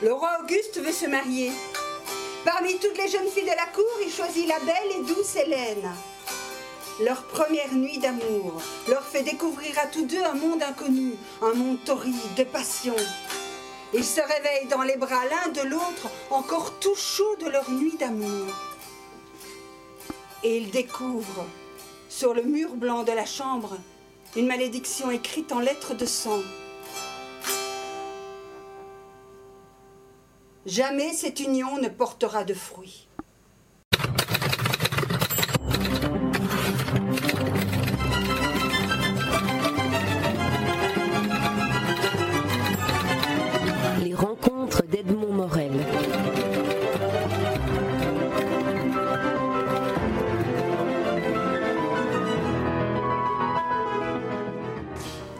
Le roi Auguste veut se marier. Parmi toutes les jeunes filles de la cour, il choisit la belle et douce Hélène. Leur première nuit d'amour leur fait découvrir à tous deux un monde inconnu, un monde torride de passion. Ils se réveillent dans les bras l'un de l'autre, encore tout chaud de leur nuit d'amour. Et ils découvrent, sur le mur blanc de la chambre, une malédiction écrite en lettres de sang. Jamais cette union ne portera de fruits.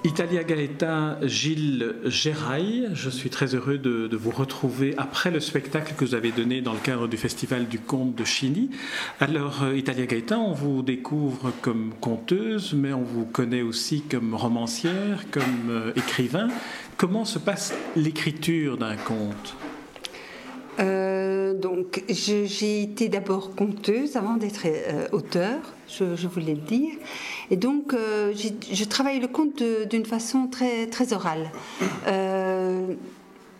Italia Gaeta, Gilles Gérail, je suis très heureux de, vous retrouver après le spectacle que vous avez donné dans le cadre du Festival du Conte de Chini. Alors, euh, Italia Gaeta, on vous découvre comme conteuse, mais on vous connaît aussi comme romancière, comme euh, écrivain. Comment se passe l'écriture d'un conte? Euh, donc, j'ai été d'abord conteuse avant d'être auteur, je, je, voulais le dire. Et donc, euh, je travaille le conte d'une façon très, très orale.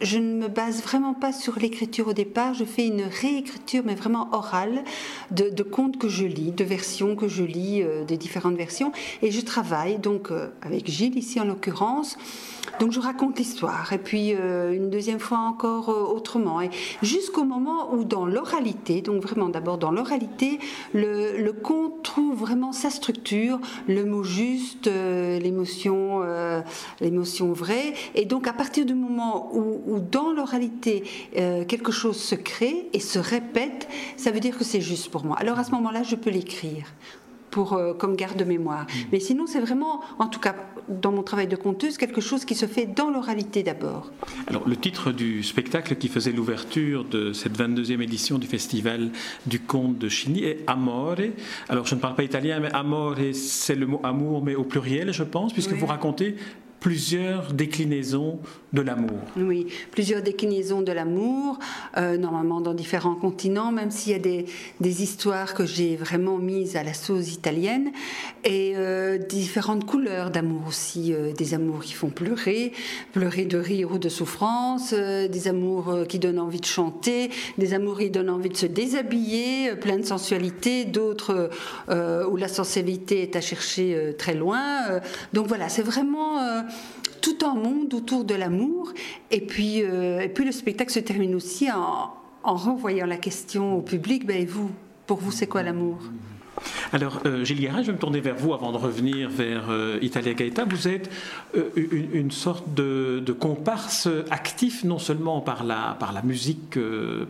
Je ne me base vraiment pas sur l'écriture au départ, je fais une réécriture, mais vraiment orale, de, de contes que je lis, de versions que je lis, euh, des différentes versions, et je travaille donc euh, avec Gilles ici en l'occurrence. Donc je raconte l'histoire, et puis euh, une deuxième fois encore euh, autrement, jusqu'au moment où dans l'oralité, donc vraiment d'abord dans l'oralité, le, le, conte trouve vraiment sa structure, le mot juste, l'émotion, l'émotion vraie, et donc à partir du moment où, où dans l'oralité quelque chose se crée et se répète, ça veut dire que c'est juste pour moi. Alors à ce moment-là, je peux l'écrire pour, euh, comme garde-mémoire. Mmh. Mais sinon, c'est vraiment, en tout cas dans mon travail de conteuse, quelque chose qui se fait dans l'oralité d'abord. Alors, le titre du spectacle qui faisait l'ouverture de cette 22e édition du Festival du conte de Chigny est Amore. Alors, je ne parle pas italien, mais Amore, c'est le mot amour, mais au pluriel, je pense, puisque oui. vous racontez plusieurs déclinaisons de l'amour. Oui, plusieurs déclinaisons de l'amour, euh, normalement dans différents continents, même s'il y a des, des histoires que j'ai vraiment mises à la sauce italienne, et euh, différentes couleurs d'amour aussi, euh, des amours qui font pleurer, pleurer de rire ou de souffrance, des amours qui donnent envie de chanter, des amours qui donnent envie de se déshabiller, plein de sensualité, d'autres où la sensualité est à chercher très loin. donc voilà, c'est vraiment tout un monde autour de l'amour. Et puis, euh, et puis le spectacle se termine aussi en, en renvoyant la question au public, ben, et vous, pour vous, c'est quoi l'amour? Alors, euh, Gilles Guérin, je vais me tourner vers vous avant de revenir vers euh, Italia Gaeta. Vous êtes euh, une, sorte de, comparse actif, non seulement par la, par la musique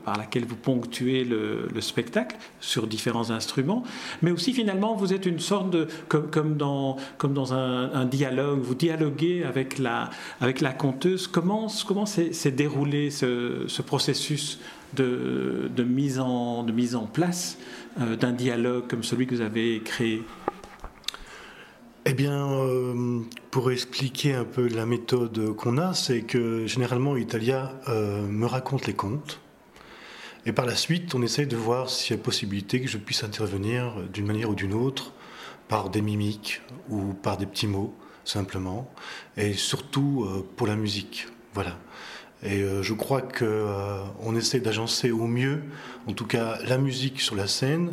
par laquelle vous ponctuez le, le, spectacle sur différents instruments, mais aussi finalement vous êtes une sorte de, comme, comme dans, comme dans un, un dialogue, vous dialoguez avec la, avec la conteuse. Comment, comment s'est déroulé ce, ce processus de, mise en, de mise en place euh, d'un dialogue comme celui que vous avez créé eh bien, euh, pour expliquer un peu la méthode qu'on a, c'est que généralement Italia euh, me raconte les contes. Et par la suite, on essaye de voir s'il y a possibilité que je puisse intervenir d'une manière ou d'une autre, par des mimiques ou par des petits mots, simplement. Et surtout pour la musique. Voilà. Et euh, je crois qu'on euh, essaie d'agencer au mieux, en tout cas, la musique sur la scène,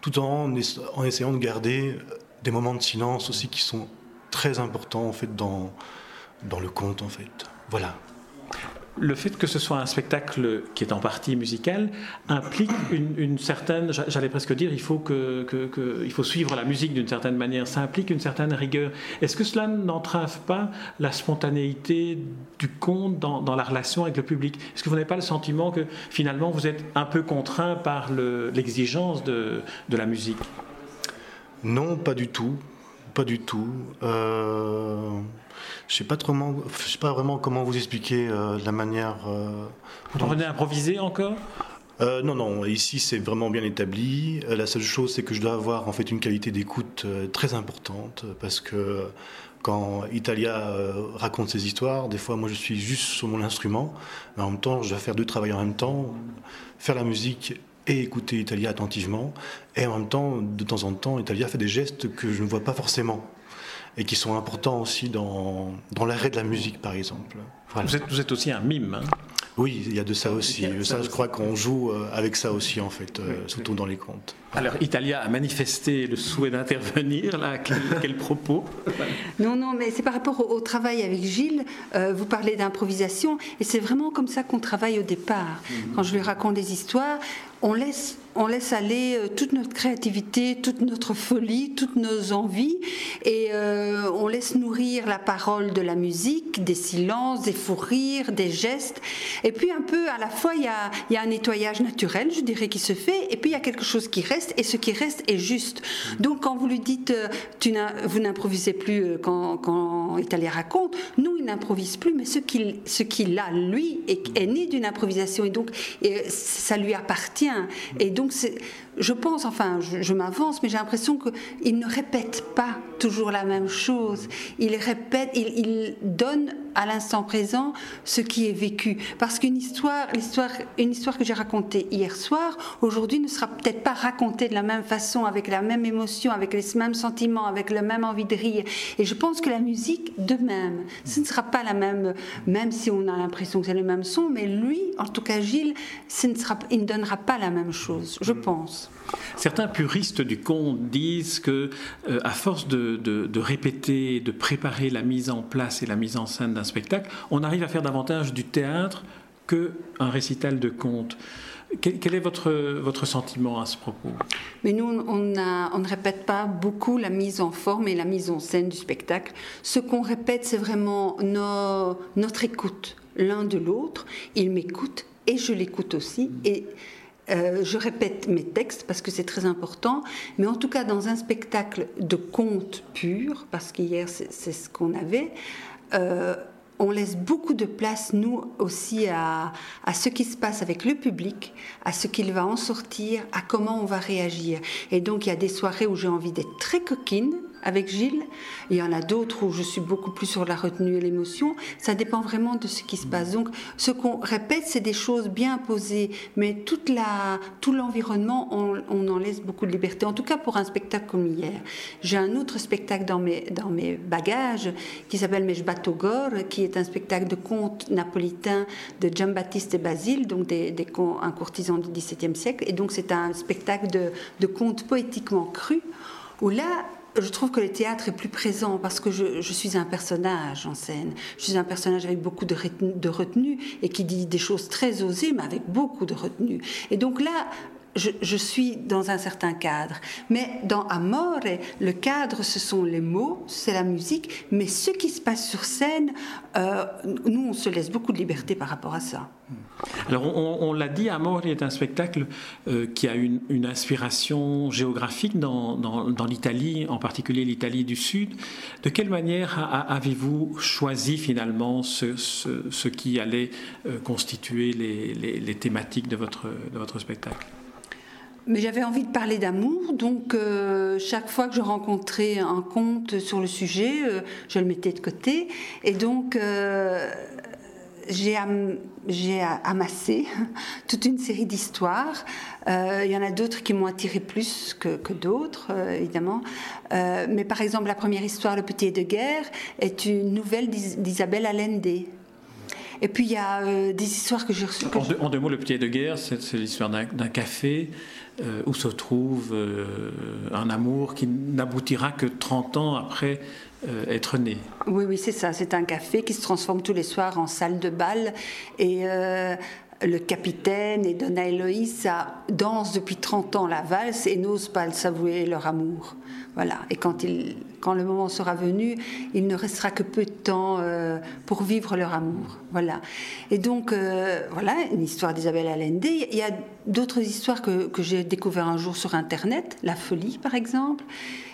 tout en, essayant de garder des moments de silence aussi qui sont très importants en fait dans, dans le conte en fait. Voilà. Le fait que ce soit un spectacle qui est en partie musical implique une, certaine, j'allais presque dire, il faut, que, il faut suivre la musique d'une certaine manière, ça implique une certaine rigueur. Est-ce que cela n'entrave pas la spontanéité du conte dans, la relation avec le public? Est-ce que vous n'avez pas le sentiment que finalement vous êtes un peu contraint par l'exigence le, de, de la musique? Non, pas du tout. Pas du tout. Euh, je ne sais, pas sais pas vraiment comment vous expliquer euh, la manière. Euh, vous en venez improviser encore? Euh, non, non, ici c'est vraiment bien établi. La seule chose, c'est que je dois avoir en fait une qualité d'écoute très importante parce que quand Italia raconte ses histoires, des fois moi je suis juste sur mon instrument, mais en même temps je dois faire deux travaux en même temps, faire la musique et écouter Italia attentivement, et en même temps, de temps en temps, Italia fait des gestes que je ne vois pas forcément et qui sont importants aussi dans, dans l'arrêt de la musique, par exemple. Vous, êtes, vous, êtes, aussi un mime. Hein oui, il y a de ça aussi. Ça, je crois qu'on joue euh, avec ça aussi, en fait, euh, surtout dans les contes. Alors, Italia a manifesté le souhait d'intervenir, là. Quel, propos? Non, non, mais c'est par rapport au, travail avec Gilles. Euh, vous parlez d'improvisation, et c'est vraiment comme ça qu'on travaille au départ. Mhm. Quand je lui raconte des histoires, on laisse on laisse aller euh, toute notre créativité, toute notre folie, toutes nos envies, et euh, on laisse nourrir la parole de la musique, des silences, des fous rires, des gestes. Et puis un peu, à la fois, il y a, un nettoyage naturel, je dirais, qui se fait, et puis il y a quelque chose qui reste, et ce qui reste est juste. Donc quand vous lui dites, euh, vous n'improvisez plus quand, quand Italia raconte, nous, il n'improvise plus, mais ce qu'il a, lui, est né d'une improvisation, et donc ça lui appartient. Et donc donc je pense, enfin, je, m'avance, mais j'ai l'impression qu'il ne répète pas toujours la même chose. Il répète, il, donne à l'instant présent ce qui est vécu. Parce qu'une histoire, l'histoire, une histoire que j'ai racontée hier soir, aujourd'hui ne sera peut-être pas racontée de la même façon, avec la même émotion, avec les mêmes sentiments, avec la même envie de rire. Et je pense que la musique, de même, ce ne sera pas la même, même si on a l'impression que c'est le même son, mais lui, en tout cas Gilles, ce ne sera, il ne donnera pas la même chose, je pense. Certains puristes du conte disent que, euh, à force de, répéter, de préparer la mise en place et la mise en scène d'un spectacle, on arrive à faire davantage du théâtre qu'un récital de conte. Quel, est votre, votre sentiment à ce propos? Mais nous, on, ne répète pas beaucoup la mise en forme et la mise en scène du spectacle. Ce qu'on répète, c'est vraiment notre écoute l'un de l'autre. Il m'écoute et je l'écoute aussi. Euh, je répète mes textes parce que c'est très important, mais en tout cas dans un spectacle de conte pur, parce qu'hier c'est ce qu'on avait, euh, on laisse beaucoup de place, nous aussi, à, à, ce qui se passe avec le public, à ce qu'il va en sortir, à comment on va réagir. Et donc il y a des soirées où j'ai envie d'être très coquine, avec Gilles. Il y en a d'autres où je suis beaucoup plus sur la retenue et l'émotion. Ça dépend vraiment de ce qui se passe. Donc, ce qu'on répète, c'est des choses bien posées, mais toute la, tout l'environnement, on, en laisse beaucoup de liberté. En tout cas, pour un spectacle comme hier. J'ai un autre spectacle dans mes, dans mes bagages qui s'appelle Meshbatogor, qui est un spectacle de contes napolitains de Jean-Baptiste et Basile, donc des, des, un courtisan du XVIIe siècle. Et donc, c'est un spectacle de, de contes poétiquement crus où là, je trouve que le théâtre est plus présent parce que je, suis un personnage en scène. Je suis un personnage avec beaucoup de, de retenue et qui dit des choses très osées, mais avec beaucoup de retenue. Et donc là, je, suis dans un certain cadre. Mais dans Amore, le cadre, ce sont les mots, c'est la musique, mais ce qui se passe sur scène, euh, nous, on se laisse beaucoup de liberté par rapport à ça. Alors, on, l'a dit, Amore est un spectacle euh, qui a une, inspiration géographique dans, l'Italie, en particulier l'Italie du Sud. De quelle manière avez-vous choisi finalement ce, qui allait euh, constituer les, thématiques de votre, de votre spectacle? Mais j'avais envie de parler d'amour, donc euh, chaque fois que je rencontrais un conte sur le sujet, euh, je le mettais de côté. Et donc, euh, j'ai amassé toute une série d'histoires. Il y en a d'autres qui m'ont attiré plus que, d'autres, évidemment. mais par exemple, la première histoire, Le Petit de guerre, est une nouvelle d'Isabelle Allende. Et puis il y a des histoires que j'ai reçues. En, deux mots, Le Petit de guerre, c'est l'histoire d'un café euh, où se trouve euh, un amour qui n'aboutira que 30 ans après euh, être né. Oui, oui, c'est ça. C'est un café qui se transforme tous les soirs en salle de bal. Et le capitaine et Donna Eloïsa dansent depuis 30 ans la valse et n'osent pas s'avouer leur amour. Voilà. Et quand le moment sera venu, il ne restera que peu de temps euh, pour vivre leur amour. Voilà. Et donc, euh, voilà, une histoire d'Isabelle Allende. Il y a d'autres histoires que, j'ai découvert un jour sur Internet, La Folie, par exemple.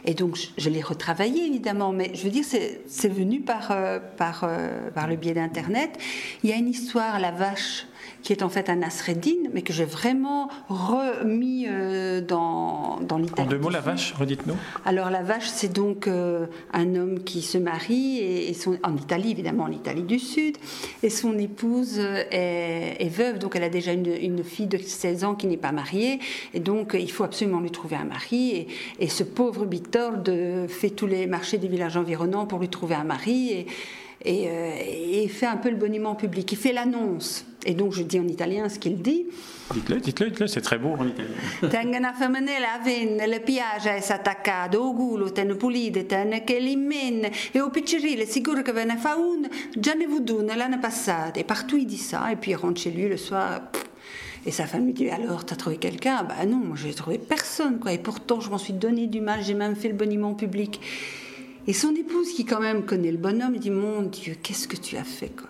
Et donc, je, l'ai retravaillé, évidemment, mais je veux dire, c'est venu par, euh, par le biais d'Internet. Il y a une histoire, La Vache qui est en fait un Nasreddin, mais que j'ai vraiment remis euh, dans, dans l'Italie. En deux mots, la vache, redites-nous. Alors la vache, c'est donc euh, un homme qui se marie, et, son, en Italie évidemment, en Italie du Sud, et son épouse est, est veuve, donc elle a déjà une, une, fille de 16 ans qui n'est pas mariée, et donc il faut absolument lui trouver un mari, et, et ce pauvre Bitold fait tous les marchés des villages environnants pour lui trouver un mari, et, et, euh, et fait un peu le boniment public, il fait l'annonce. Et donc je dis en italien ce qu'il dit. Dites-le, dites-le, dites-le, c'est très beau en italien. Tenga una femminella a venne, le piace essere attaccata, o culo ten pulite, ten che l'immenne, e au piccerile, sicuro che ve ne fa un, già ne vu une l'année passée. Et partout il dit ça, et puis il rentre chez lui le soir. Et sa femme lui dit Alors, t'as trouvé quelqu'un? Bah non, moi j'ai trouvé personne, quoi. Et pourtant, je m'en suis donné du mal, j'ai même fait le boniment public. Et son épouse, qui quand même connaît le bonhomme, dit Mon Dieu, qu'est-ce que tu as fait quoi?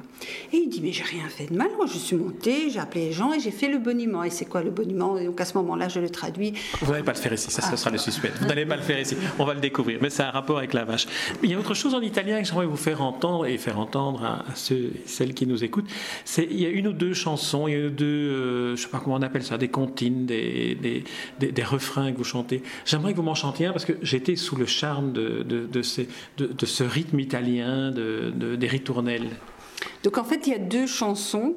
Et il dit Mais j'ai rien fait de mal. Moi, je suis montée, j'ai appelé les gens et j'ai fait le boniment. Et c'est quoi le boniment? Donc à ce moment-là, je le traduis. Vous n'allez pas le faire ici, ça, ce sera le suspense. Vous n'allez pas le faire ici. On va le découvrir. Mais c'est un rapport avec la vache. Il y a autre chose en italien que j'aimerais vous faire entendre et faire entendre à, ceux celles qui nous écoutent. C'est il y a une ou deux chansons, il y a deux, euh, je ne sais pas comment on appelle ça, des comptines, des, des, des, refrains que vous chantez. J'aimerais que vous m'en chantiez un parce que j'étais sous le charme de, de, de ce rythme italien, de, de, des ritournelles Donc en fait, il y a deux chansons.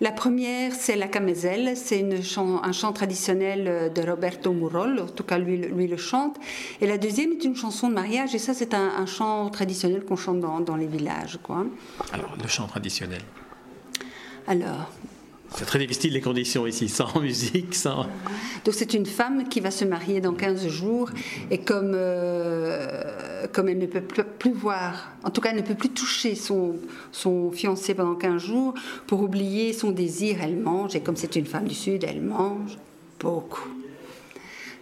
La première, c'est La Caméselle, c'est un chant traditionnel de Roberto Murol, en tout cas lui, lui, le chante. Et la deuxième est une chanson de mariage, et ça c'est un, un, chant traditionnel qu'on chante dans, dans, les villages. Quoi. Alors, le chant traditionnel Alors, c'est très difficile les conditions ici, sans musique, sans... Donc c'est une femme qui va se marier dans 15 jours et comme, euh, comme elle ne peut plus voir, en tout cas elle ne peut plus toucher son, son fiancé pendant 15 jours, pour oublier son désir, elle mange et comme c'est une femme du Sud, elle mange beaucoup.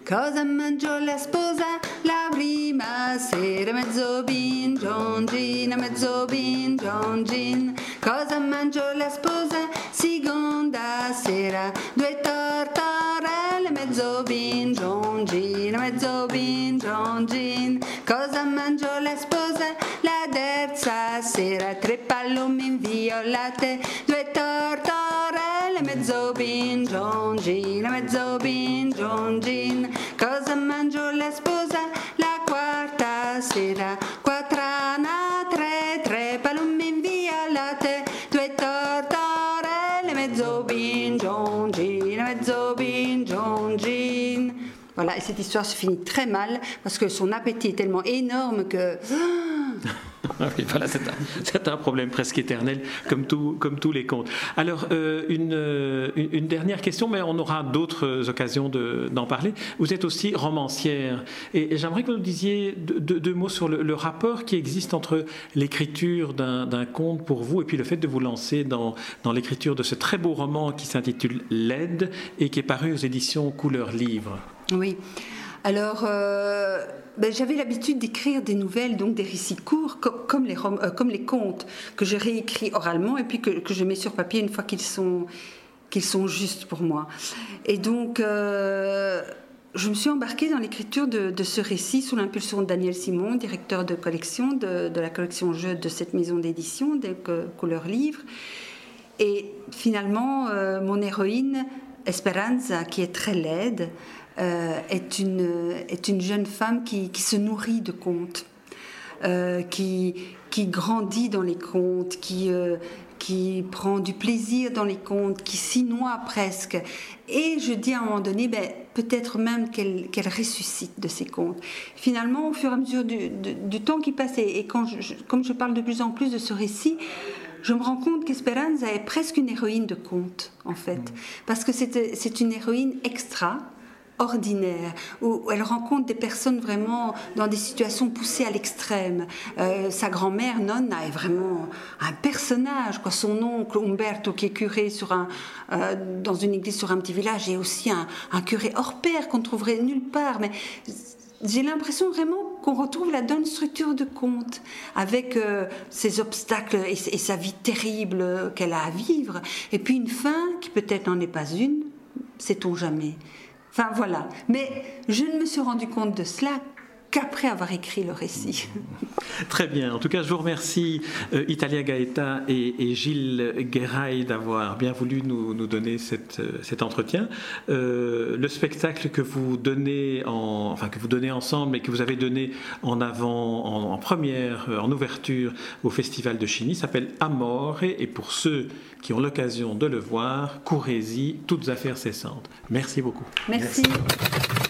Cosa mangiò la sposa la prima sera? Mezzo bin, giongin, mezzo bin, giongin. Cosa mangiò la sposa seconda sera? Due tortorelle, mezzo bin, giongin, mezzo bin, giongin. Cosa mangiò la sposa la terza sera? Tre pallomme inviolate, due tortorelle, mezzo bin, giongin, mezzo bin, giongin. Cosa mangiò la sposa la quarta sera? Quattr'ana, tre, tre pallume inviolate, due tortorelle, mezzo bin, giongin, mezzo bin, giongin. Voilà, et cette histoire se finit très mal parce que son appétit est tellement énorme que. C'est un, problème presque éternel, comme, tous les contes. Alors, euh, une, une, dernière question, mais on aura d'autres occasions d'en de, parler. Vous êtes aussi romancière, et, j'aimerais que vous nous disiez deux, mots sur le, le, rapport qui existe entre l'écriture d'un conte pour vous et puis le fait de vous lancer dans, dans l'écriture de ce très beau roman qui s'intitule L'aide et qui est paru aux éditions Couleur Livre. Oui. Alors, euh, ben, j'avais l'habitude d'écrire des nouvelles, donc des récits courts, comme, les, euh, comme les contes, que je réécris oralement et puis que, je mets sur papier une fois qu'ils sont, qu'ils sont justes pour moi. Et donc, euh, je me suis embarquée dans l'écriture de, ce récit sous l'impulsion de Daniel Simon, directeur de collection de, la collection Jeux de cette maison d'édition, de Couleur Livre. Et finalement, mon héroïne, Esperanza, qui est très laide, euh, est, une, est une jeune femme qui, qui se nourrit de contes, euh, qui, qui grandit dans les contes, qui, euh, qui prend du plaisir dans les contes, qui s'y noie presque. Et je dis à un moment donné, ben, peut-être même qu'elle qu ressuscite de ces contes. Finalement, au fur et à mesure du, du, du temps qui passe, et, et quand je, comme je parle de plus en plus de ce récit, je me rends compte qu'Esperanza est presque une héroïne de conte, en fait. Parce que c'est une héroïne extra, ordinaire, où elle rencontre des personnes vraiment dans des situations poussées à l'extrême. Euh, sa grand-mère, Nonna, est vraiment un personnage. Quoi. Son oncle, Umberto, qui est curé sur un, euh, dans une église sur un petit village, est aussi un, curé hors pair qu'on trouverait nulle part. Mais j'ai l'impression vraiment qu'on retrouve la donne structure de conte, avec euh, ses obstacles et, et, sa vie terrible qu'elle a à vivre, et puis une fin qui peut-être n'en est pas une, sait-on jamais. Enfin voilà. Mais je ne me suis rendu compte de cela qu'après avoir écrit le récit. Très bien. En tout cas, je vous remercie euh, Italia Gaeta et, Gilles Guérail d'avoir bien voulu nous, donner cette, euh, cet entretien. Euh, le spectacle que vous donnez en, enfin que vous donnez ensemble et que vous avez donné en avant, en, en première, en ouverture au Festival de Chigny s'appelle Amore et pour ceux qui ont l'occasion de le voir, courez-y, toutes affaires cessantes. Merci beaucoup. Merci. Merci.